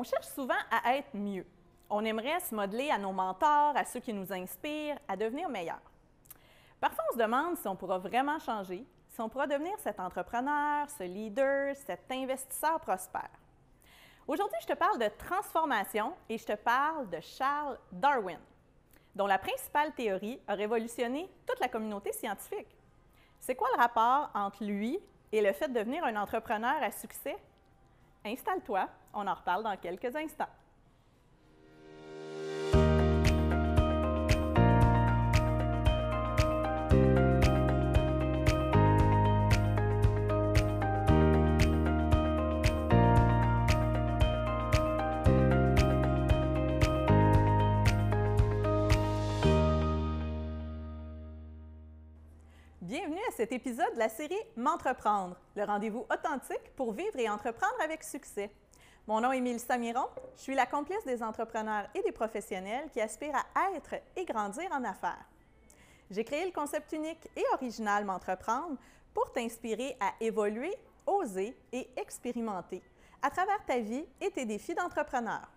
On cherche souvent à être mieux. On aimerait se modeler à nos mentors, à ceux qui nous inspirent, à devenir meilleurs. Parfois, on se demande si on pourra vraiment changer, si on pourra devenir cet entrepreneur, ce leader, cet investisseur prospère. Aujourd'hui, je te parle de transformation et je te parle de Charles Darwin, dont la principale théorie a révolutionné toute la communauté scientifique. C'est quoi le rapport entre lui et le fait de devenir un entrepreneur à succès? Installe-toi, on en reparle dans quelques instants. Cet épisode de la série M'entreprendre, le rendez-vous authentique pour vivre et entreprendre avec succès. Mon nom est Mélissa Miron, je suis la complice des entrepreneurs et des professionnels qui aspirent à être et grandir en affaires. J'ai créé le concept unique et original M'entreprendre pour t'inspirer à évoluer, oser et expérimenter à travers ta vie et tes défis d'entrepreneur.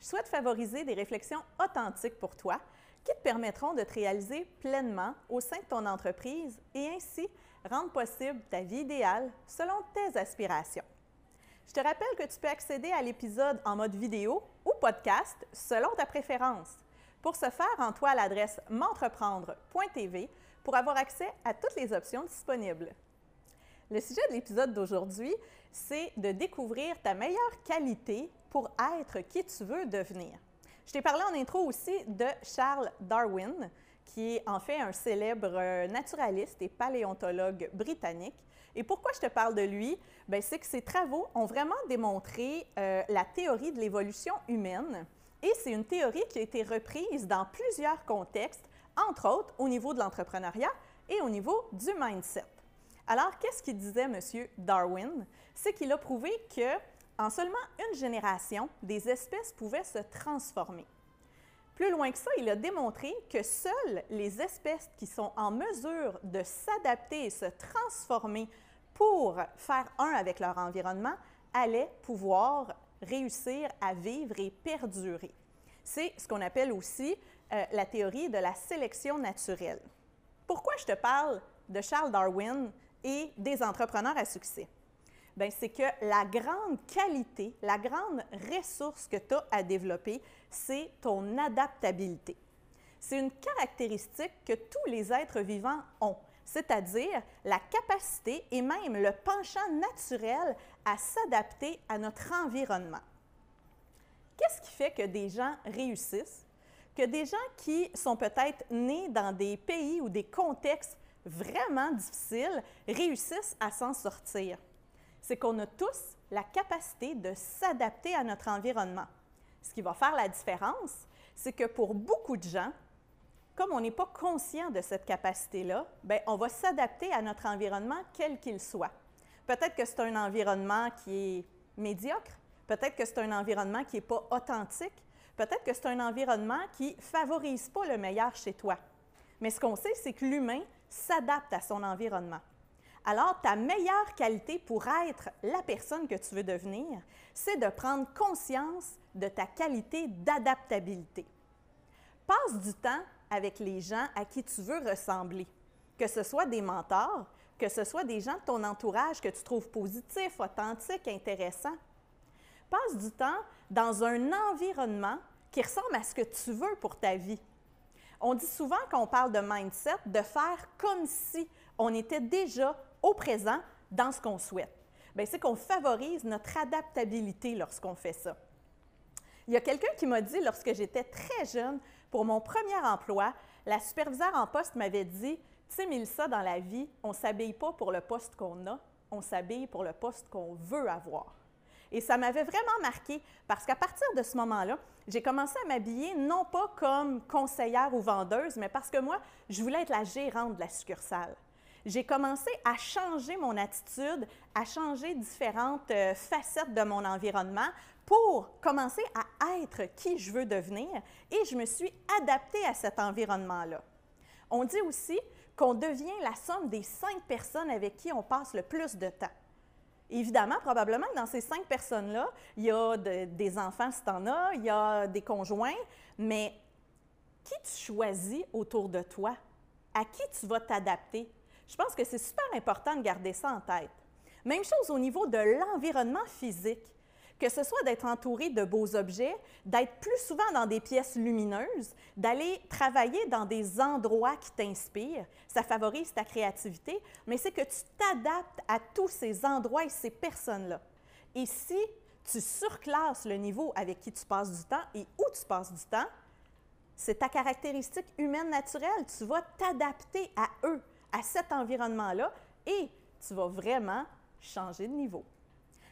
Je souhaite favoriser des réflexions authentiques pour toi qui te permettront de te réaliser pleinement au sein de ton entreprise et ainsi rendre possible ta vie idéale selon tes aspirations. Je te rappelle que tu peux accéder à l'épisode en mode vidéo ou podcast selon ta préférence. Pour ce faire, rends-toi à l'adresse m'entreprendre.tv pour avoir accès à toutes les options disponibles. Le sujet de l'épisode d'aujourd'hui, c'est de découvrir ta meilleure qualité pour être qui tu veux devenir. Je t'ai parlé en intro aussi de Charles Darwin, qui est en fait un célèbre euh, naturaliste et paléontologue britannique. Et pourquoi je te parle de lui? Bien, c'est que ses travaux ont vraiment démontré euh, la théorie de l'évolution humaine. Et c'est une théorie qui a été reprise dans plusieurs contextes, entre autres au niveau de l'entrepreneuriat et au niveau du mindset. Alors, qu'est-ce qu'il disait, M. Darwin? C'est qu'il a prouvé que en seulement une génération, des espèces pouvaient se transformer. Plus loin que ça, il a démontré que seules les espèces qui sont en mesure de s'adapter et se transformer pour faire un avec leur environnement allaient pouvoir réussir à vivre et perdurer. C'est ce qu'on appelle aussi euh, la théorie de la sélection naturelle. Pourquoi je te parle de Charles Darwin et des entrepreneurs à succès? Bien, c'est que la grande qualité, la grande ressource que tu as à développer, c'est ton adaptabilité. C'est une caractéristique que tous les êtres vivants ont, c'est-à-dire la capacité et même le penchant naturel à s'adapter à notre environnement. Qu'est-ce qui fait que des gens réussissent, que des gens qui sont peut-être nés dans des pays ou des contextes vraiment difficiles réussissent à s'en sortir? C'est qu'on a tous la capacité de s'adapter à notre environnement. Ce qui va faire la différence, c'est que pour beaucoup de gens, comme on n'est pas conscient de cette capacité-là, bien, on va s'adapter à notre environnement quel qu'il soit. Peut-être que c'est un environnement qui est médiocre, peut-être que c'est un environnement qui n'est pas authentique, peut-être que c'est un environnement qui favorise pas le meilleur chez toi. Mais ce qu'on sait, c'est que l'humain s'adapte à son environnement alors ta meilleure qualité pour être la personne que tu veux devenir, c'est de prendre conscience de ta qualité d'adaptabilité. Passe du temps avec les gens à qui tu veux ressembler, que ce soit des mentors, que ce soit des gens de ton entourage que tu trouves positifs, authentiques, intéressants. Passe du temps dans un environnement qui ressemble à ce que tu veux pour ta vie. On dit souvent quand on parle de mindset de faire comme si on était déjà au présent dans ce qu'on souhaite. C'est qu'on favorise notre adaptabilité lorsqu'on fait ça. Il y a quelqu'un qui m'a dit, lorsque j'étais très jeune, pour mon premier emploi, la superviseure en poste m'avait dit Tu sais, Mélissa, dans la vie, on ne s'habille pas pour le poste qu'on a, on s'habille pour le poste qu'on veut avoir. Et ça m'avait vraiment marqué parce qu'à partir de ce moment-là, j'ai commencé à m'habiller non pas comme conseillère ou vendeuse, mais parce que moi, je voulais être la gérante de la succursale j'ai commencé à changer mon attitude, à changer différentes euh, facettes de mon environnement pour commencer à être qui je veux devenir et je me suis adaptée à cet environnement-là. On dit aussi qu'on devient la somme des cinq personnes avec qui on passe le plus de temps. Évidemment, probablement que dans ces cinq personnes-là, il y a des enfants si tu en as, il y a des conjoints, mais qui tu choisis autour de toi? À qui tu vas t'adapter? Je pense que c'est super important de garder ça en tête. Même chose au niveau de l'environnement physique que ce soit d'être entouré de beaux objets, d'être plus souvent dans des pièces lumineuses, d'aller travailler dans des endroits qui t'inspirent, ça favorise ta créativité, mais c'est que tu t'adaptes à tous ces endroits et ces personnes-là. Et si tu surclasses le niveau avec qui tu passes du temps et où tu passes du temps, c'est ta caractéristique humaine naturelle. Tu vas t'adapter à eux, à cet environnement-là, et tu vas vraiment changer de niveau.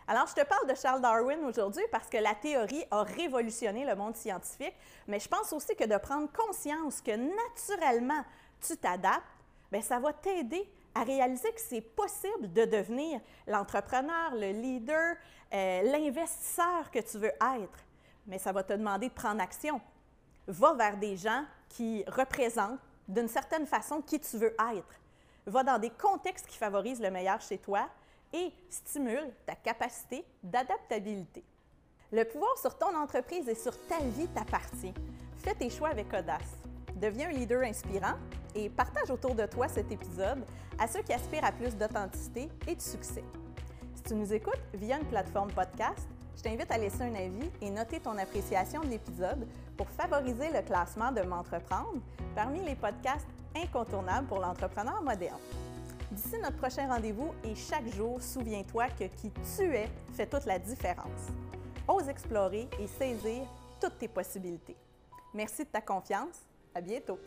Alors, je te parle de Charles Darwin aujourd'hui parce que la théorie a révolutionné le monde scientifique, mais je pense aussi que de prendre conscience que naturellement tu t'adaptes, bien, ça va t'aider à réaliser que c'est possible de devenir l'entrepreneur, le leader, euh, l'investisseur que tu veux être. Mais ça va te demander de prendre action. Va vers des gens qui représentent d'une certaine façon qui tu veux être. Va dans des contextes qui favorisent le meilleur chez toi et stimule ta capacité d'adaptabilité. Le pouvoir sur ton entreprise et sur ta vie t'appartient. Fais tes choix avec audace. Deviens un leader inspirant et partage autour de toi cet épisode à ceux qui aspirent à plus d'authenticité et de succès. Si tu nous écoutes via une plateforme podcast, je t'invite à laisser un avis et noter ton appréciation de l'épisode pour favoriser le classement de M'entreprendre parmi les podcasts incontournables pour l'entrepreneur moderne. D'ici notre prochain rendez-vous et chaque jour, souviens-toi que qui tu es fait toute la différence. Ose explorer et saisir toutes tes possibilités. Merci de ta confiance. À bientôt.